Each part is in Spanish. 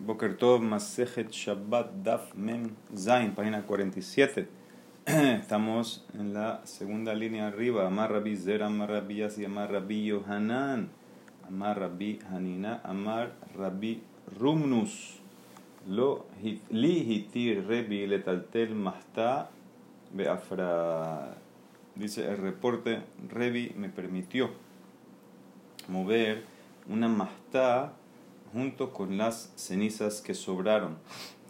Boker Tov, Masejet Shabbat Daf Mem Zain, página 47. Estamos en la segunda línea arriba. Amar Rabbi Zer, Amar Rabbi Yasi, Amar Rabbi Yohanan, Amar Rabbi Hanina, Amar Rabbi Rumnus. Lo li hitir Rebi letaltel mahta beafra. Dice el reporte, Rebi me permitió mover una mahta junto con las cenizas que sobraron.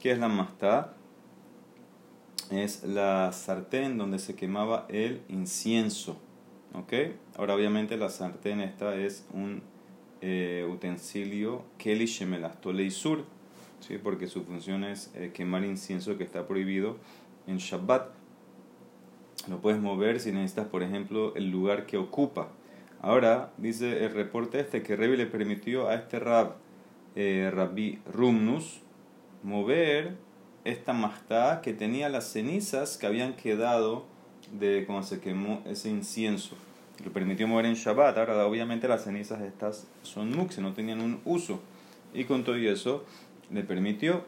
¿Qué es la mastá? Es la sartén donde se quemaba el incienso. ¿Ok? Ahora obviamente la sartén esta es un eh, utensilio Keli Shemelastole Sur, ¿sí? porque su función es eh, quemar incienso que está prohibido en Shabbat. Lo puedes mover si necesitas, por ejemplo, el lugar que ocupa. Ahora dice el reporte este que Revi le permitió a este rab eh, Rabbi Rumnus mover esta mastá que tenía las cenizas que habían quedado de cuando se quemó ese incienso. Lo permitió mover en Shabbat. Ahora, obviamente, las cenizas estas son muxe, no tenían un uso. Y con todo eso, le permitió.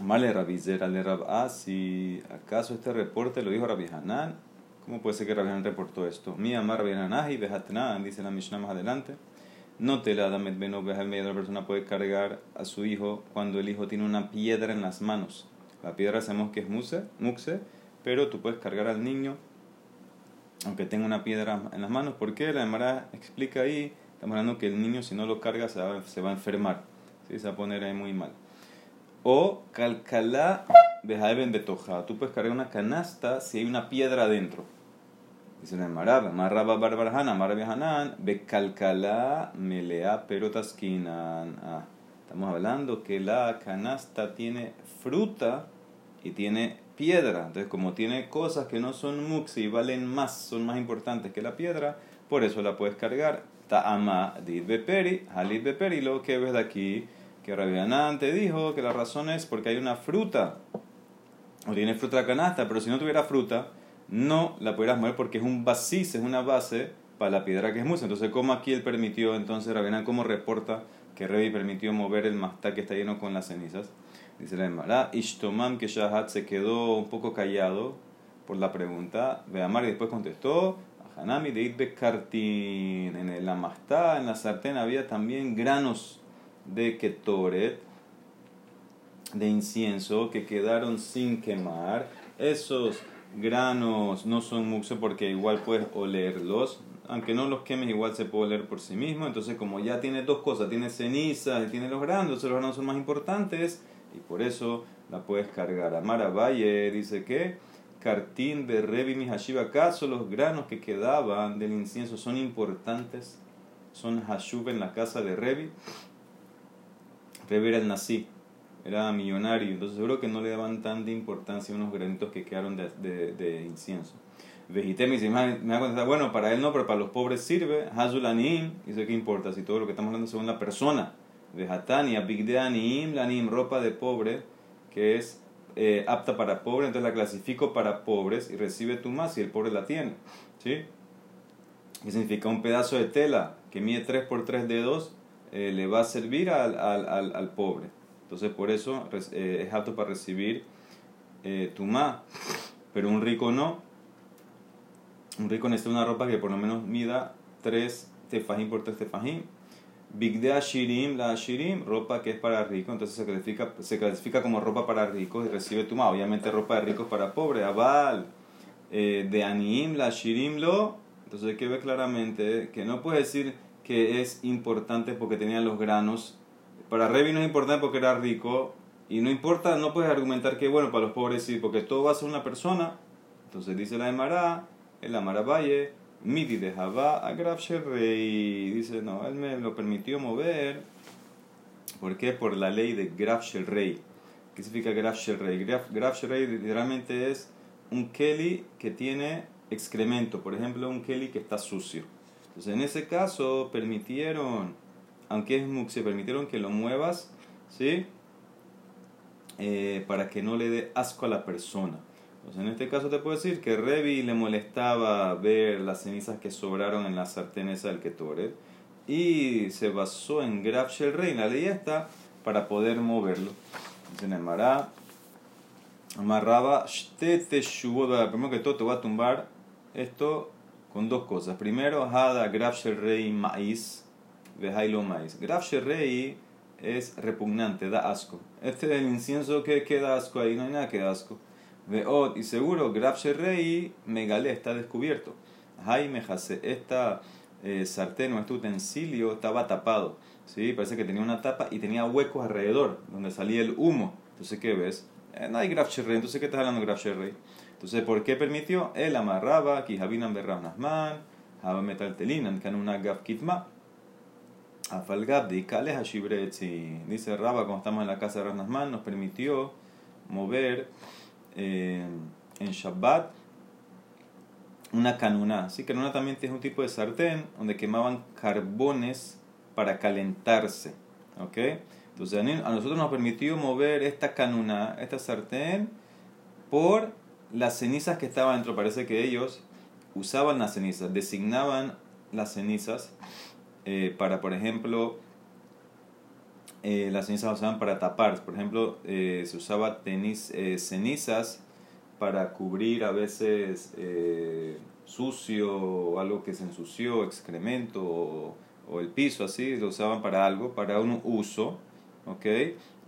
Male Rabizera le Rab. Ah, si acaso este reporte lo dijo Rabbi Hanan, ¿cómo puede ser que Rabbi Hanan reportó esto? Mi amar Rabbi Hanan y dice la Mishnah más adelante. No te la da la persona puede cargar a su hijo cuando el hijo tiene una piedra en las manos. La piedra sabemos que es muse, muxe, pero tú puedes cargar al niño aunque tenga una piedra en las manos. ¿Por qué? La Emara explica ahí, estamos hablando que el niño si no lo carga se va, a enfermar, se va a poner ahí muy mal. O calcalá de toja. Tú puedes cargar una canasta si hay una piedra adentro. Dice la Marab, Marraba Barbarhana, Hanan, Becalcalá, Melea, Perotaskinan. Ah, estamos hablando que la canasta tiene fruta y tiene piedra. Entonces, como tiene cosas que no son muxi y valen más, son más importantes que la piedra, por eso la puedes cargar. Ta'ama dit beperi, halit beperi. Lo que ves de aquí, que Hanan te dijo que la razón es porque hay una fruta, o tiene fruta la canasta, pero si no tuviera fruta, no la pudieras mover porque es un basis, es una base para la piedra que es musa. Entonces, ¿cómo aquí él permitió, entonces Rabinan, cómo reporta que Revi permitió mover el mastá que está lleno con las cenizas? Dice la Emara, Ishtomam que Shahat se quedó un poco callado por la pregunta. Veamar y después contestó, Hanami de Itbe Kartin. En la mastá, en la sartén había también granos de ketoret, de incienso, que quedaron sin quemar. Esos granos no son muxe porque igual puedes olerlos. Aunque no los quemes, igual se puede oler por sí mismo. Entonces, como ya tiene dos cosas, tiene ceniza y tiene los granos, los granos son más importantes y por eso la puedes cargar. Amara Valle dice que Cartín de Revi Mihashiva, ¿acaso los granos que quedaban del incienso son importantes? Son Hashub en la casa de Revi. Revi era el nací era millonario, entonces seguro que no le daban tanta importancia a unos granitos que quedaron de, de, de incienso. Vejitemi me me da cuenta, bueno, para él no, pero para los pobres sirve. Hazulanim, dice que importa, si todo lo que estamos hablando según la persona. Vejatania, Bigdeanim, Lanim, ropa de pobre, que es eh, apta para pobre, entonces la clasifico para pobres y recibe tu más si el pobre la tiene. ¿Sí? ¿Qué significa? Un pedazo de tela que mide 3 por 3 dedos eh, le va a servir al, al, al, al pobre. Entonces por eso eh, es apto para recibir eh, tumá, pero un rico no. Un rico necesita una ropa que por lo menos mida 3 tefajín por 3 tefajín. Bigde Ashirim, la Ashirim, ropa que es para rico, entonces se clasifica, se clasifica como ropa para ricos y recibe tumá. Obviamente ropa de ricos para pobres. Abal, eh, de Aniim, la Ashirim lo. Entonces hay que ver claramente que no puede decir que es importante porque tenía los granos para Revi no es importante porque era rico. Y no importa, no puedes argumentar que bueno para los pobres sí, porque todo va a ser una persona. Entonces dice la Emara, el Amara Valle, Midi de Javá Rey. Dice, no, él me lo permitió mover. ¿Por qué? Por la ley de Graf Rey. ¿Qué significa Graf Rey? Graf, Rey literalmente es un Kelly que tiene excremento. Por ejemplo, un Kelly que está sucio. Entonces, en ese caso, permitieron aunque es se permitieron que lo muevas, ¿sí? Eh, para que no le dé asco a la persona. Entonces, en este caso te puedo decir que Revi le molestaba ver las cenizas que sobraron en la sartén esa del Ketoret y se basó en Graf Rey. La ley esta para poder moverlo. Dice Nemara, amarraba, primero que todo te voy a tumbar esto con dos cosas. Primero, Hada Graf Rey Maíz, Vejailo Maíz. Graf Rey es repugnante, da asco. Este es el incienso que queda asco ahí, no hay nada que da asco. Veot, y seguro, Graf Rey Megalé está descubierto. Jaime Jase, esta eh, sartén o este utensilio estaba tapado. ¿sí? Parece que tenía una tapa y tenía huecos alrededor donde salía el humo. Entonces, ¿qué ves? Eh, no hay Graf Rey. Entonces, ¿qué estás hablando de Graf Rey? Entonces, ¿por qué permitió? Él amarraba, Kijabinan Berrah Nasman, Haba Metaltelinan, una Gaf Kitma. Afalgab de Ikales Dice Raba, cuando estamos en la casa de Rasnasman, nos permitió mover eh, en Shabbat una canuna. Sí, canuna también tiene un tipo de sartén donde quemaban carbones para calentarse. ¿Ok? Entonces a nosotros nos permitió mover esta canuna, esta sartén, por las cenizas que estaban dentro. Parece que ellos usaban las cenizas, designaban las cenizas eh, para, por ejemplo, eh, las cenizas usaban para tapar. Por ejemplo, eh, se usaba tenis, cenizas para cubrir a veces sucio o algo que se ensució, excremento o, el piso, así, lo usaban para algo, para un uso. ¿Ok?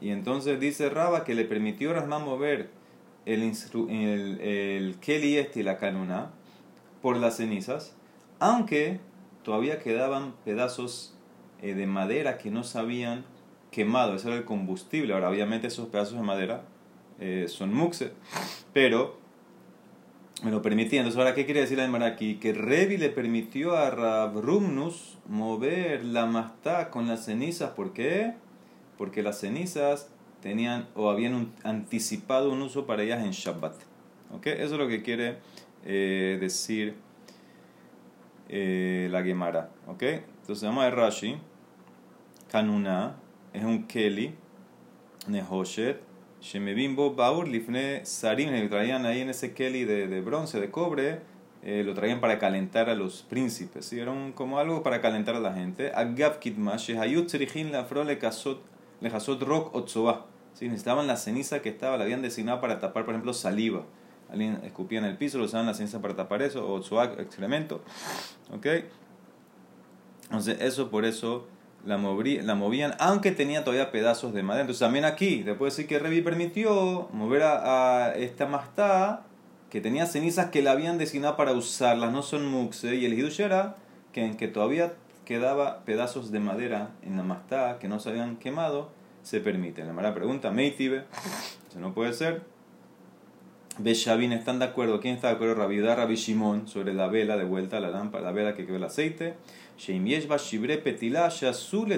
Y entonces dice Raba que le permitió a Rasmán mover el, el, el Keli este y la canuna por las cenizas, aunque todavía quedaban pedazos eh, de madera que no se habían quemado, ese era el combustible. Ahora, obviamente, esos pedazos de madera eh, son muxe, pero me lo permitía. Entonces, ahora, ¿qué quiere decir la aquí? Que Revi le permitió a Rabrumnus mover la mastá con las cenizas. ¿Por qué? Porque las cenizas tenían o habían anticipado un uso para ellas en Shabbat. ¿Ok? Eso es lo que quiere eh, decir eh, la Gemara. ¿Ok? Entonces vamos a ver Rashi. Kanuna es un Keli. Nehoshet. Shemebimbo Baur Lifne Sarim. Le traían ahí en ese Keli de, de bronce, de cobre. Eh, lo traían para calentar a los príncipes. ¿sí? Era como algo para calentar a la gente. Agav Kitmash. Hayut Tzerichin Lafro Le Hasot Rock Otzoah. ¿sí? Necesitaban la ceniza que estaba, la habían designado para tapar, por ejemplo, saliva. Alguien escupía en el piso, lo usaban la ceniza para tapar eso, o Otzoah, excremento. ¿Ok? Entonces, eso por eso la, la movían, aunque tenía todavía pedazos de madera. Entonces, también aquí, después decir que Revi permitió mover a, esta mastá que tenía cenizas que la habían designado para usarlas, no son muxe, y el hidush era que, en que todavía quedaba pedazos de madera en la mastá que no se habían quemado, se permite. La mala pregunta, Meitibe, eso no puede ser. Beshavin están de acuerdo. ¿Quién está de acuerdo? Rabidá, Rabbi Shimon, sobre la vela de vuelta, la lámpara, la vela que quedó el aceite.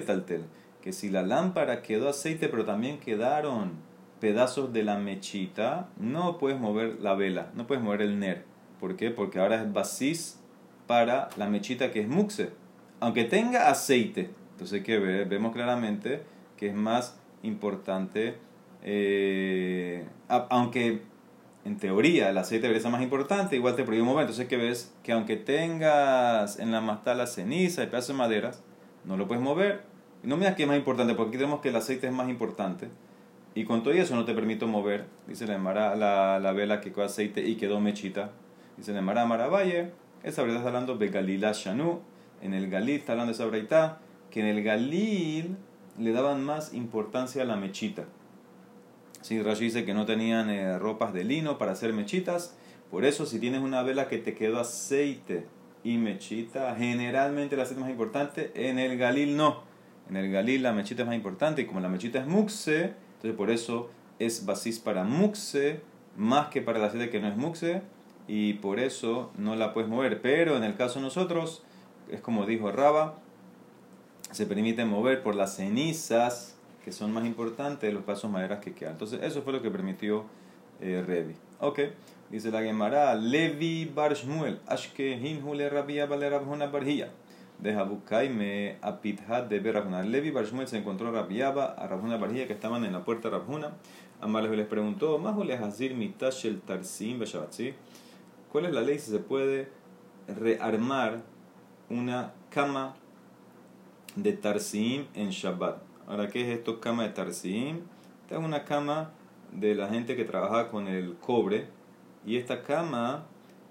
taltel. Que si la lámpara quedó aceite, pero también quedaron pedazos de la mechita, no puedes mover la vela, no puedes mover el ner. ¿Por qué? Porque ahora es basis para la mechita que es muxe. Aunque tenga aceite. Entonces, ¿qué vemos claramente? que es más importante, eh, aunque en teoría el aceite debería ser más importante, igual te prohíbe mover. Entonces, que ves? Que aunque tengas en la mastala ceniza y pedazos de maderas, no lo puedes mover. no me digas que es más importante, porque aquí tenemos que el aceite es más importante. Y con todo eso no te permito mover. Dice la, la, la vela que quedó aceite y quedó mechita. Dice la Mara Maravalle. Esa verdad está hablando de Galilá Shanu. En el Galil está hablando de esa. Que en el Galil le daban más importancia a la mechita. Sí, Rashi dice que no tenían eh, ropas de lino para hacer mechitas. Por eso, si tienes una vela que te quedó aceite y mechita, generalmente el aceite más importante. En el Galil no. En el Galil la mechita es más importante. Y como la mechita es muxe, entonces por eso es basis para muxe más que para el aceite que no es muxe. Y por eso no la puedes mover. Pero en el caso de nosotros, es como dijo Raba, se permite mover por las cenizas que son más importantes de los pasos maderas que quedan. Entonces, eso fue lo que permitió eh, Revi. Ok, dice la Gemara, Levi Bar Shmuel, Ashke Hinhule Rabia Vale Rabhuna Barhia. Deja me apithat de Berabhuna. Levi Bar Shmuel se encontró a Rabiaba, a Rabhuna Barhia, que estaban en la puerta de Rabhuna. Amales les preguntó, ¿Más Hazir Mitashel Tarsim ¿Cuál es la ley si se puede rearmar una cama de Tarsim en Shabbat. Ahora, ¿qué es esto? Cama de Tarsim. Esta es una cama de la gente que trabajaba con el cobre. Y esta cama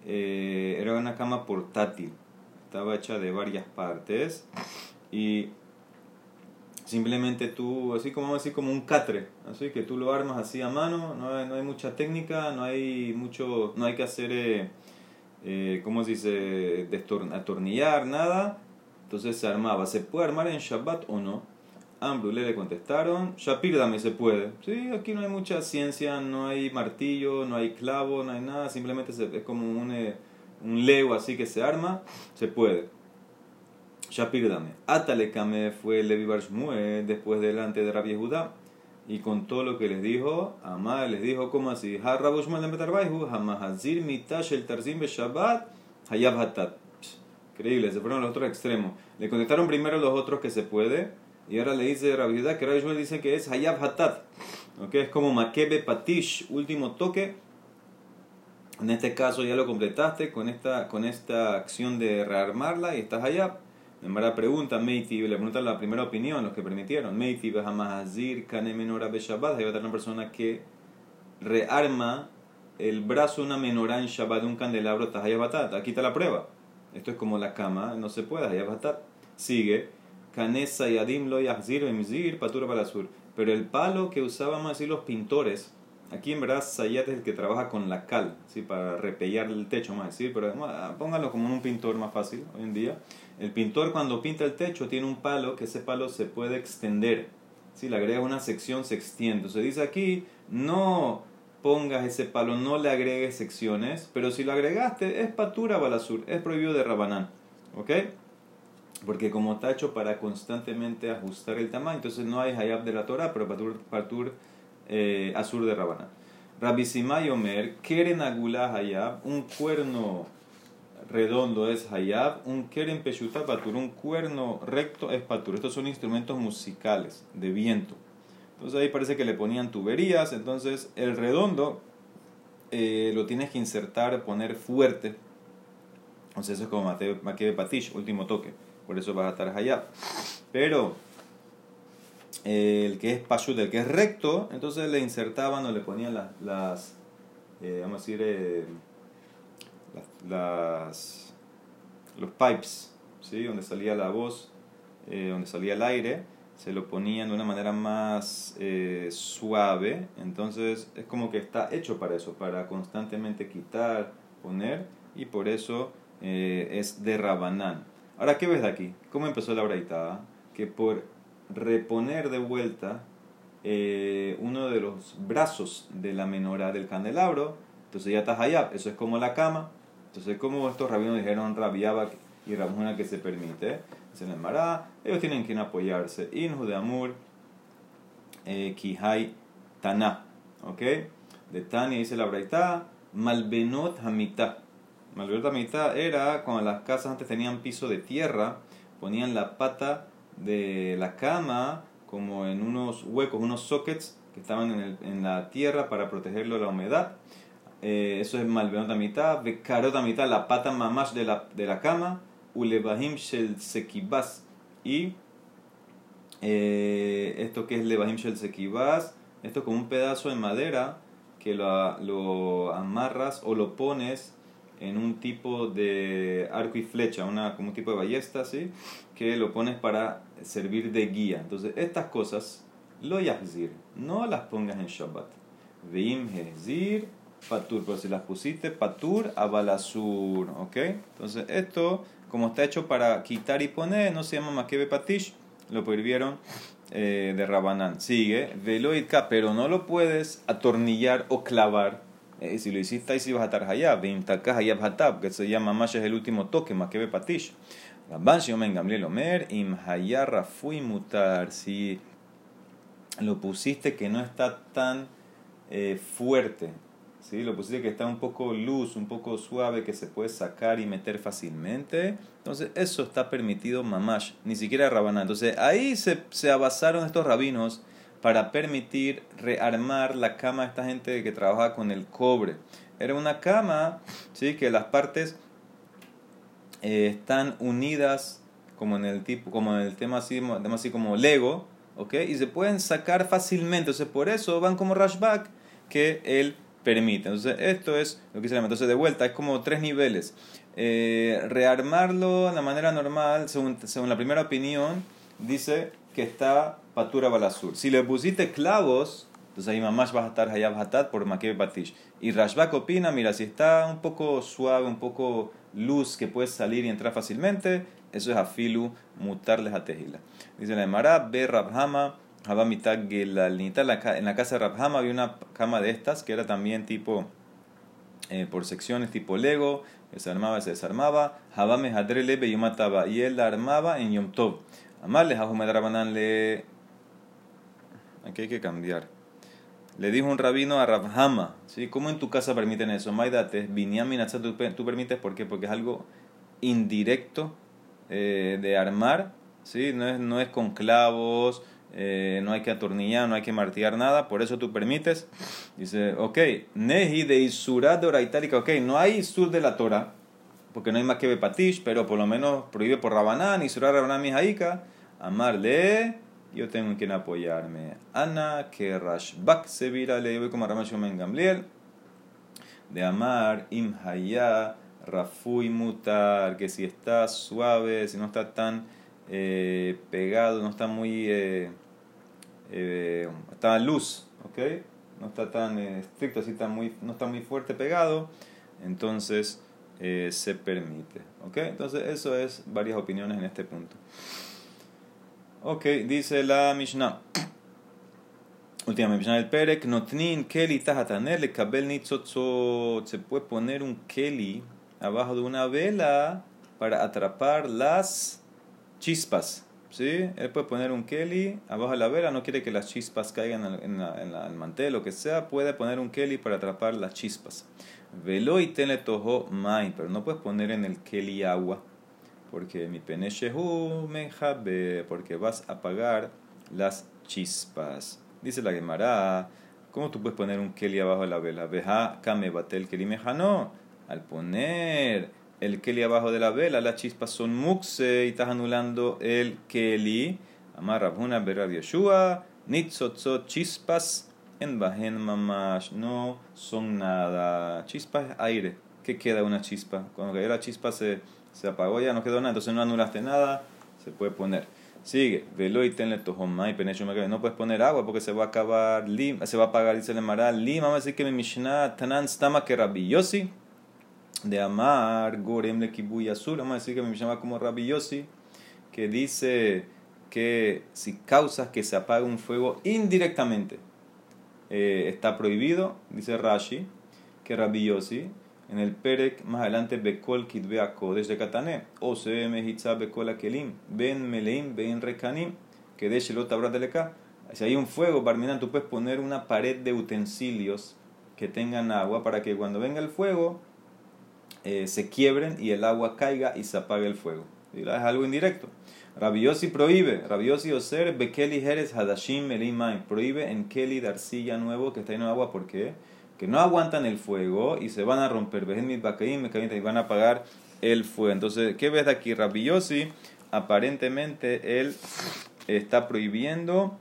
eh, era una cama portátil. Estaba hecha de varias partes. Y simplemente tú, así como así como un catre, así que tú lo armas así a mano, no hay, no hay mucha técnica, no hay mucho, no hay que hacer, eh, eh, ¿cómo se dice?, atornillar, nada, entonces se armaba, ¿se puede armar en Shabbat o no? Ambrulé le contestaron, Shapir dame se puede. Sí, aquí no hay mucha ciencia, no hay martillo, no hay clavo, no hay nada, simplemente es como un, eh, un lego así que se arma, se puede. Shapir dame. Atalekame fue Levi Barshmue después delante de Rabbi Judá. Y con todo lo que les dijo, Amá les dijo, ¿cómo así? Increíble, se fueron los otros extremos. Le contestaron primero los otros que se puede, y ahora le dice Rabbi Judá que Rabbi dice que es hayab hatat. ¿Okay? Es como makebe patish, último toque. En este caso ya lo completaste con esta, con esta acción de rearmarla y estás hayab. En pregunta, Meiti, le preguntan la primera opinión, los que permitieron. Meiti, Behamazir, Kane Menora Beshabbat. Ahí va a tener una persona que rearma el brazo de una menorá en Shabbat de un candelabro, Tahayabatat. Aquí está la prueba. Esto es como la cama, no se puede, Tahayabatat. Sigue, Kanesa Yadim Lo Yahzir Bemzir, Patura para sur. Pero el palo que usaban así los pintores, aquí en verdad Sayat es el que trabaja con la cal, ¿sí? para repellar el techo, más decir, pero póngalo como un pintor más fácil hoy en día el pintor cuando pinta el techo tiene un palo que ese palo se puede extender. Si le agregas una sección se extiende. Se dice aquí, no pongas ese palo, no le agregues secciones, pero si lo agregaste es patura balasur, es prohibido de rabanán. ¿Ok? Porque como está hecho para constantemente ajustar el tamaño, entonces no hay hayab de la Torah, pero patur, patur eh, azur de rabanán. Rabbi Simay Omer, keren agulah hayab, un cuerno redondo es hayab, un keren peshuta patur, un cuerno recto es patur. Estos son instrumentos musicales de viento. Entonces ahí parece que le ponían tuberías, entonces el redondo eh, lo tienes que insertar, poner fuerte. Entonces eso es como de patish, último toque. Por eso vas a estar hayab. Pero eh, el que es pashut, el que es recto, entonces le insertaban o le ponían las, las eh, vamos a decir, las, los pipes, ¿sí? donde salía la voz, eh, donde salía el aire, se lo ponían de una manera más eh, suave, entonces es como que está hecho para eso, para constantemente quitar, poner, y por eso eh, es de Rabanán. Ahora, ¿qué ves de aquí? ¿Cómo empezó la braitada? Que por reponer de vuelta uno de los brazos de la menorá del candelabro, entonces ya está allá, eso es como la cama, entonces, como estos rabinos dijeron rabiaba y Ramuna que se permite, se les mará, ellos tienen que apoyarse. Inhu de Amur, eh, Kihai Taná, ¿ok? De Tania dice la Braita, Malbenot Hamita. Malbenot Hamita era cuando las casas antes tenían piso de tierra, ponían la pata de la cama como en unos huecos, unos sockets que estaban en, el, en la tierra para protegerlo de la humedad. Eh, eso es malvenot mitad, bekarot mitad, la pata mamash de la, de la cama, ulebahim shel sekibas, y eh, esto que es levahim shel sekibas, esto con un pedazo de madera que lo, lo, amarras o lo pones en un tipo de arco y flecha, una, como un tipo de ballesta, ¿sí? que lo pones para servir de guía. Entonces, estas cosas, lo yahzir, no las pongas en Shabbat. Veim hezir patur, pero si las pusiste patur a balasur, ¿ok? Entonces esto, como está hecho para quitar y poner, no se llama makebe patish, lo prohibieron eh, de Rabanán. Sigue, veloidka, pero no lo puedes atornillar o clavar. Eh, si lo hiciste ahí si vas a estar hayab que se llama más es el último toque, makebe patish. Ramban Shiomen Gamliel Omer, im fui mutar, si lo pusiste que no está tan eh, fuerte ¿sí? lo pusiste que está un poco luz, un poco suave, que se puede sacar y meter fácilmente. Entonces, eso está permitido mamash, ni siquiera rabaná. Entonces, ahí se, se abasaron estos rabinos para permitir rearmar la cama de esta gente que trabaja con el cobre. Era una cama, ¿sí? que las partes eh, están unidas como en el tipo como en el tema así, así como Lego. Y se pueden sacar fácilmente. Entonces, por eso van como Rashback que él permite. Entonces, esto es lo que se llama. Entonces, de vuelta, es como tres niveles. Eh, rearmarlo de la manera normal, según, según la primera opinión, dice que está patura balasur. Si le pusiste clavos, entonces ahí mamás vas a estar hayab hatat por makebe patish. Y Rashbak opina, mira, si está un poco suave, un poco luz que puede salir y entrar fácilmente, eso es afilu mutarles a tejila. Dice la Emara, ve Rabhama, en la casa de Rabhama había una cama de estas que era también tipo eh, por secciones tipo Lego, se armaba se desarmaba. Habame hadrelebe y mataba. Y él la armaba en Yom Tov. Amarle, Rabanán le. Aquí hay que cambiar. Le dijo un rabino a Rabhama, ¿sí? ¿cómo en tu casa permiten eso? Maidate, Binyamin tú, permites, ¿por qué? Porque es algo indirecto eh, de armar, ¿sí? no, es, no es con clavos, eh, no hay que atornillar, no hay que martillar nada, por eso tú permites. Dice, ok, Nehi de Isurat de itálica, ok, no hay Isur de la Torah, porque no hay más que Bepatish, pero por lo menos prohíbe por Rabanán, Isurat Rabanán Mijaika, amarle, yo tengo quien apoyarme. Ana, que Rashbak se vira, le voy como Ramash Gamliel, de amar, Imhaya, Rafui Mutar, que si está suave, si no está tan eh, pegado, no está muy. Eh, eh, está luz, ¿ok? No está tan eh, estricto, así está muy, no está muy fuerte pegado, entonces eh, se permite, ¿ok? Entonces eso es varias opiniones en este punto. Ok, dice la Mishnah. Última Mishnah del Perek. Notnin keli tajataner le kabel nitzotzot. Se puede poner un keli abajo de una vela para atrapar las chispas. ¿sí? Él puede poner un keli abajo de la vela, no quiere que las chispas caigan en, el mantel, lo que sea, puede poner un keli para atrapar las chispas. Velo y tenle tojo mai, pero no puedes poner en el keli agua, porque mi peneshehu me porque vas a apagar las chispas. Dice la Gemara, ¿cómo tú puedes poner un keli abajo de la vela? Veja kame batel keli no. Al poner el keli abajo de la vela, las chispas son mukse y estás anulando el keli. Amar Rabhuna Berab Yeshua, nitzotzot chispas en bajen mamash, no son nada. Chispas es aire. ¿Qué queda una chispa? Cuando cayó la chispa se, se apagó, ya no quedó nada, entonces no anulaste nada, se puede poner. Sigue, velo y tenle tojomai, penecho No puedes poner agua porque se va a acabar, se va a apagar, dice el maral. Lim, vamos a decir que mi Mishnah, tanan stama que Rabbi de Amar, Gorem le Azul, vamos a decir que me llama como Rabbi Yossi, que dice que si causas que se apague un fuego indirectamente, eh, está prohibido, dice Rashi, que Rabbi Yossi, en el Perek más adelante Bekol Kitbea Kodesh de Katané, o Mehitza Bekol Akelim, Ben Meleim, Ben Rekanim, que de Shelot Leka. Si hay un fuego, Barminan, tú puedes poner una pared de utensilios que tengan agua para que cuando venga el fuego eh, se quiebren y el agua caiga y se apague el fuego. Es algo indirecto. Rabiosi prohíbe, Rabiosi Oser, Bekeli Jerez Hadashim Melimai, prohíbe en Keli de arcilla nuevo que está de agua, ¿por qué? Que no aguantan el fuego y se van a romper, y van a apagar el fuego. Entonces, ¿qué ves de aquí? Rabiosi, aparentemente él está prohibiendo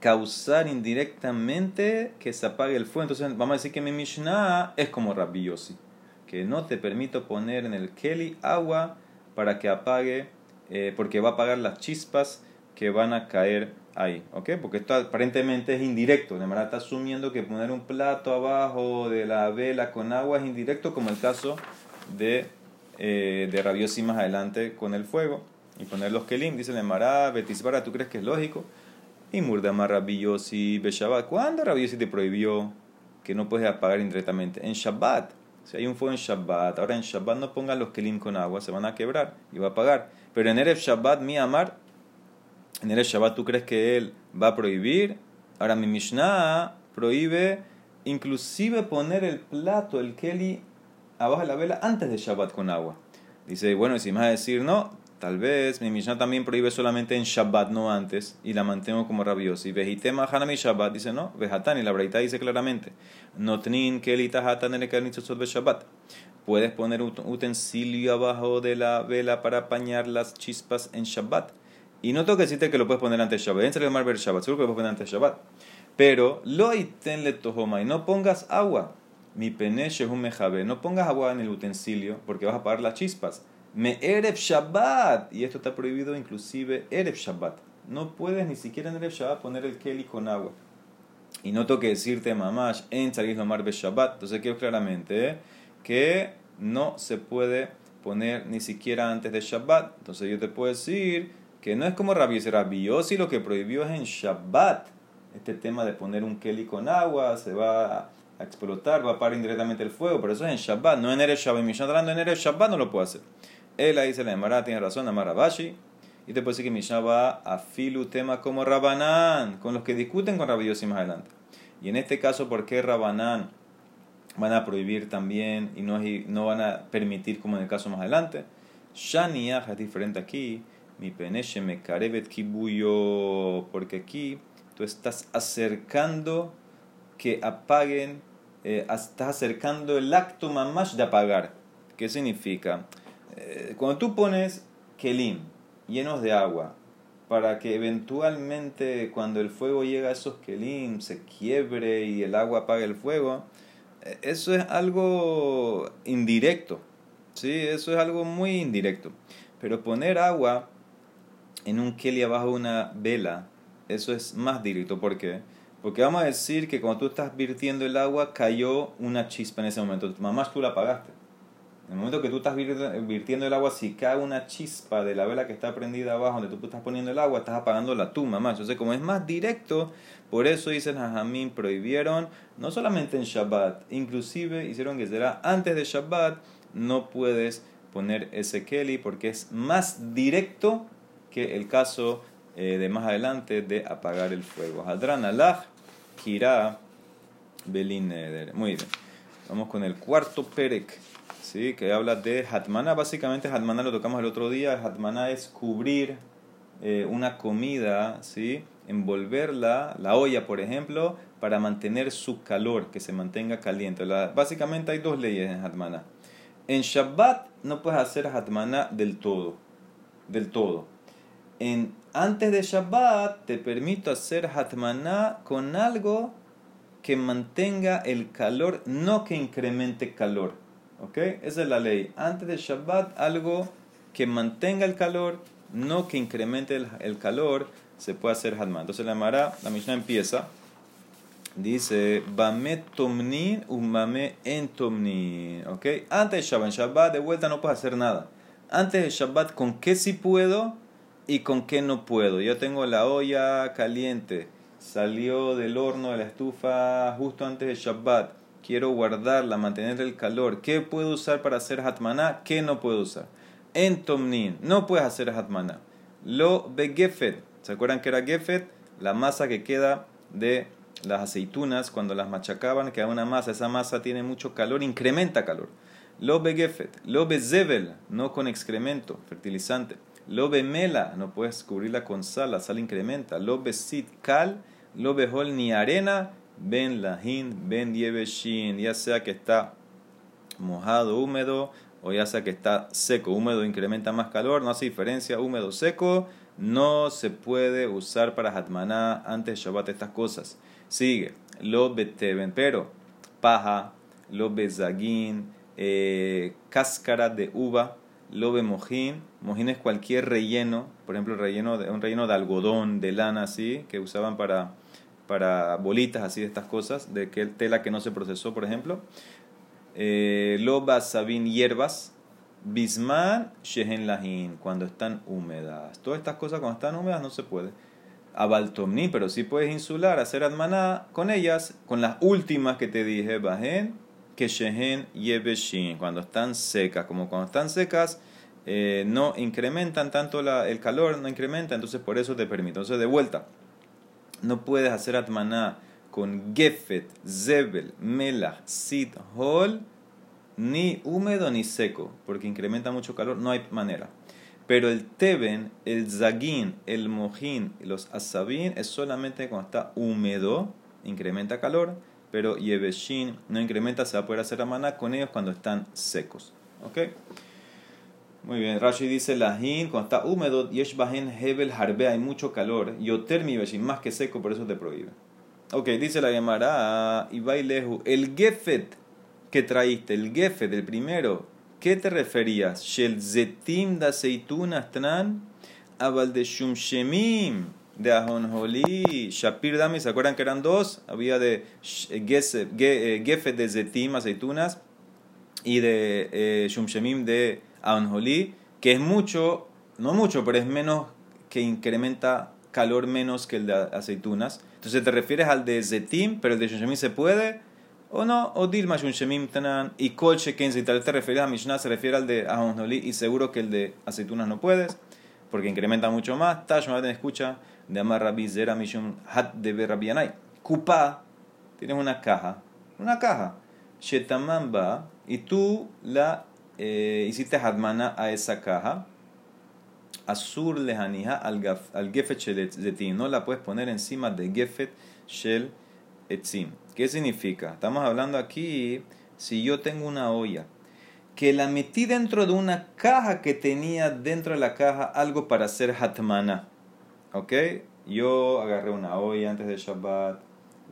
causar indirectamente que se apague el fuego. Entonces, vamos a decir que mi Mishnah es como Rabiosi que no te permito poner en el keli agua para que apague, eh, porque va a apagar las chispas que van a caer ahí, ¿ok? Porque esto aparentemente es indirecto, de manera está asumiendo que poner un plato abajo de la vela con agua es indirecto, como el caso de, eh, de rabiosi más adelante con el fuego, y poner los kelim, dice Mará, Betisbara, ¿tú crees que es lógico? Y Murdamar Rabiosi Beshabat, ¿cuándo Rabiosi te prohibió que no puedes apagar indirectamente? En Shabbat. Si hay un fuego en Shabbat, ahora en Shabbat no pongan los kelim con agua, se van a quebrar y va a apagar. Pero en Erev Shabbat, mi amar, en Erev Shabbat tú crees que él va a prohibir. Ahora mi Mishnah prohíbe inclusive poner el plato, el keli, abajo de la vela antes de Shabbat con agua. Dice, bueno, y si me vas a decir no, Tal vez mi Mishnah también prohíbe solamente en Shabbat, no antes, y la mantengo como rabiosi. Vejitema hanami Shabbat, dice no, vejatani, la braita dice claramente. Notnin kelita hatan en el Shabbat. Puedes poner un utensilio abajo de la vela para apañar las chispas en Shabbat. Y no tengo que decirte que lo puedes poner antes de Shabbat. Entra el mar ver Shabbat, seguro que lo puedes poner antes de Shabbat. Pero, lo tenle tojoma, y no pongas agua. Mi peneche es un mejabe. No pongas agua en el utensilio porque vas a apagar las chispas. Me erev Shabbat. Y esto está prohibido inclusive erev Shabbat. No puedes ni siquiera en erev Shabbat poner el keli con agua. Y no tengo que decirte mamash en Tzarich Lomar Be Shabbat. Entonces quiero claramente ¿eh? que no se puede poner ni siquiera antes de Shabbat. Entonces yo te puedo decir que no es como Rabbi Rabbi si lo que prohibió es en Shabbat. Este tema de poner un keli con agua se va a explotar, va a parar indirectamente el fuego. Pero eso es en Shabbat, no en Erev Shabbat. En Erev Shabbat no lo puedo hacer. Él ahí dice la Emara, tiene razón, Amar Rabashi. Y te puede decir que Mishnah va a filu tema como Rabanán, con los que discuten con Rabbi más adelante. Y en este caso, ¿por qué Rabanán van a prohibir también y no, no van a permitir como en el caso más adelante? Shaniah es diferente aquí. Mi peneche me carebet kibuyo. Porque aquí tú estás acercando que apaguen, eh, estás acercando el acto mamash de apagar. ¿Qué significa? Eh, cuando tú pones kelim llenos de agua para que eventualmente cuando el fuego llega a esos kelim se quiebre y el agua apague el fuego, eh, eso es algo indirecto, ¿sí? Eso es algo muy indirecto. Pero poner agua en un keli abajo de una vela, eso es más directo. ¿Por qué? Porque vamos a decir que cuando tú estás virtiendo el agua cayó una chispa en ese momento. Mamás, tú la apagaste. En el momento que tú estás virtiendo el agua, si cae una chispa de la vela que está prendida abajo, donde tú estás poniendo el agua, estás apagando la tumba más. Entonces, como es más directo, por eso dicen Jajamín prohibieron, no solamente en Shabbat, inclusive hicieron que será antes de Shabbat, no puedes poner ese Kelly porque es más directo que el caso eh, de más adelante de apagar el fuego. Hadran Allah, Kira, Belin Muy bien. Vamos con el cuarto Perek. ¿sí? que habla de Hatmana. Básicamente, Hatmana lo tocamos el otro día. Hatmana es cubrir eh, una comida, ¿sí? envolverla, la olla, por ejemplo, para mantener su calor, que se mantenga caliente. básicamente, hay dos leyes en Hatmana. En Shabbat no puedes hacer Hatmana del todo. Del todo. En, antes de Shabbat te permito hacer Hatmana con algo que mantenga el calor, no que incremente calor. ¿Ok? Esa es la ley. Antes de Shabbat, algo que mantenga el calor, no que incremente el, calor, se puede hacer Hadman. Entonces la Mara, la Mishnah empieza, dice, Bame tomnin umame entomnin. ¿Ok? Antes de Shabbat, en Shabbat de vuelta no puedes hacer nada. Antes de Shabbat, ¿con qué sí puedo y con qué no puedo? Yo tengo la olla caliente, salió del horno de la estufa justo antes de Shabbat quiero guardarla, mantener el calor. ¿Qué puedo usar para hacer hatmaná? ¿Qué no puedo usar? En tomnin, no puedes hacer hatmaná. Lo begefet, ¿se acuerdan que era gefet? La masa que queda de las aceitunas cuando las machacaban, queda una masa, esa masa tiene mucho calor, incrementa calor. Lo begefet, lo bezevel, no con excremento, fertilizante. Lo mela, no puedes cubrirla con sal, la sal incrementa. Lo besit cal, lo behol ni arena, ben lahin, ben yeveshin, ya sea que está mojado, húmedo, o ya sea que está seco. Húmedo incrementa más calor, no hace diferencia. Húmedo, seco, no se puede usar para hatmaná antes de Shabbat estas cosas. Sigue, lo beteben, pero paja, lo bezagin, eh, cáscara de uva, lo mojín. Mojín es cualquier relleno, por ejemplo, relleno de, un relleno de algodón, de lana, así, que usaban para para bolitas así de estas cosas, de que tela que no se procesó, por ejemplo. Eh, lobas, sabín, hierbas, bisman, shehen lahin, cuando están húmedas. Todas estas cosas cuando están húmedas no se puede. Abaltomni, pero sí puedes insular, hacer admaná con ellas, con las últimas que te dije, bajen, que shehen yebeshin, cuando están secas, como cuando están secas, eh, no incrementan tanto el calor, no incrementa, entonces por eso te permito. Entonces, de vuelta, no puedes hacer atmaná con gefet, zebel, melach, sit, hol, ni húmedo ni seco, porque incrementa mucho calor, no hay manera. Pero el teben, el zagin, el mojín los asabin es solamente cuando está húmedo, incrementa calor, pero yeveshin no incrementa, se va a poder hacer amaná con ellos cuando están secos. ¿Ok? Muy bien, Rashi dice lahin, cuando está húmedo, yesh bahen hebel harbe, hay mucho calor, yoter mi más que seco, por eso te prohíbe. Ok, dice la Gemara, y bailehu, el gefet que traíste, el gefet, el primero, ¿qué te referías? Shel zetim da aceitunas tran, abal de shumshemim, de ajonjolí, shapir dami, ¿se acuerdan que eran dos? Había de eh, gefet de zetim, aceitunas, y de eh, shumshemim de ajonjolí, que es mucho, no mucho, pero es menos que incrementa calor menos que el de aceitunas. Entonces te refieres al de zetim, pero el de shumshemim se puede, o no, o dilma shumshemim tanan, y kol sheken, si tal te refieres a Mishnah, se refiere al de ajonjolí, y seguro que el de aceitunas no puedes, porque incrementa mucho más. Tash, escucha, de Amar Rabbi Zera Mishum Hat de Rabbi Yanai. Kupa, tienes una caja, una caja. Shetamamba, y tú la eh, hiciste hadmana a esa caja. Azur lehanija al, al gefet shel etzim. No la puedes poner encima de gefet shel etzim. ¿Qué significa? Estamos hablando aquí, si yo tengo una olla que la metí dentro de una caja que tenía dentro de la caja algo para hacer hatmana. ¿Ok? Yo agarré una olla antes de Shabbat,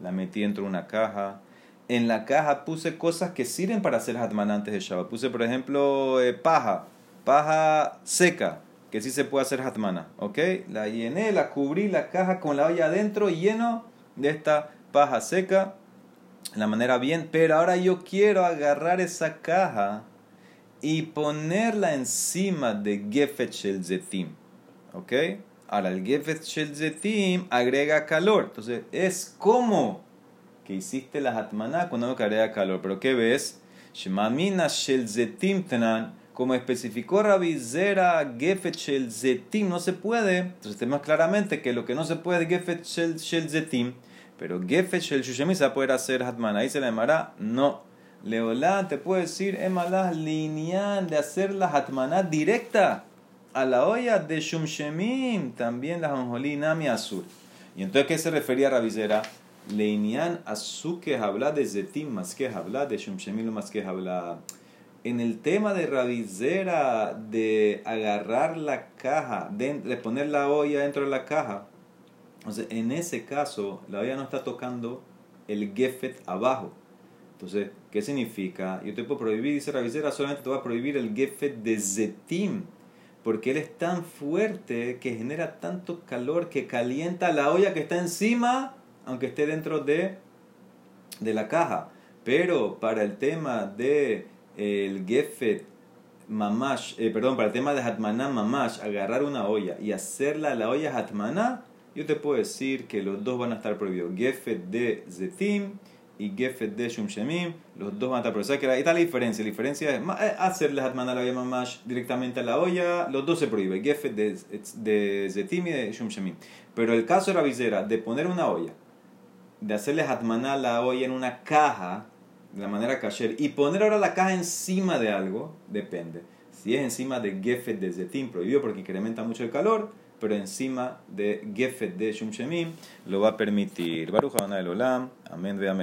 la metí dentro de una caja. En la caja puse cosas que sirven para hacer hatman antes de Shabbat. Puse, por ejemplo, eh, paja, paja seca, que sí se puede hacer hatmana. ¿Ok? La llené, la cubrí la caja con la olla adentro, lleno de esta paja seca. La manera bien, pero ahora yo quiero agarrar esa caja y ponerla encima de Gefet Shel Zetim. ¿Ok? Ahora, el Gefet agrega calor. Entonces, es como que hiciste la Hatmaná cuando no agrega calor. Pero ¿qué ves? Shemamina Shel Zetim. Como especificó Rabbi Zera, Gefet Shel Zetim no se puede. Entonces, tenemos claramente que lo que no se puede es Gefet Shel, shel Zetim. Pero Gefet Shel Shushemi se va a poder hacer Hatmaná. Ahí se le llamará no. Leolá te puede decir, emalas lineal de hacer la Hatmaná directa a la olla de Shumshemim, también la Jonjolí Nami Azul. Y entonces, ¿qué se refería a Rabizera? Leinian Azul que habla de Zetim más que habla de Shumshemim más que habla. En el tema de Rabizera, de agarrar la caja, de, poner la olla dentro de la caja, entonces, en ese caso, la olla no está tocando el gefet abajo. Entonces, ¿qué significa? Yo te puedo prohibir, dice Rabizera, solamente te voy a prohibir el gefet de Zetim porque él es tan fuerte que genera tanto calor que calienta la olla que está encima, aunque esté dentro de, de la caja. Pero para el tema de eh, el gefet mamash, eh, perdón, para el tema de hatmaná mamash, agarrar una olla y hacerla la olla hatmaná, yo te puedo decir que los dos van a estar prohibidos. Gefet de zetim y Gefet de Shumshemim, los dos van a estar prohibidos. que ahí está la diferencia. La diferencia es eh, hacerle Hatman a la Mamash directamente a la olla, los dos se prohíben, Gefet de, de Zetim y de Shumshemim. Pero el caso de la visera, de poner una olla, de hacerle Hatman a la olla en una caja, de la manera kasher, y poner ahora la caja encima de algo, depende. Si es encima de Gefet de Zetim, prohibido porque incrementa mucho el calor, pero encima de Gefet de Shumshemim lo va a permitir. Baruch el Olam. Amén, amén.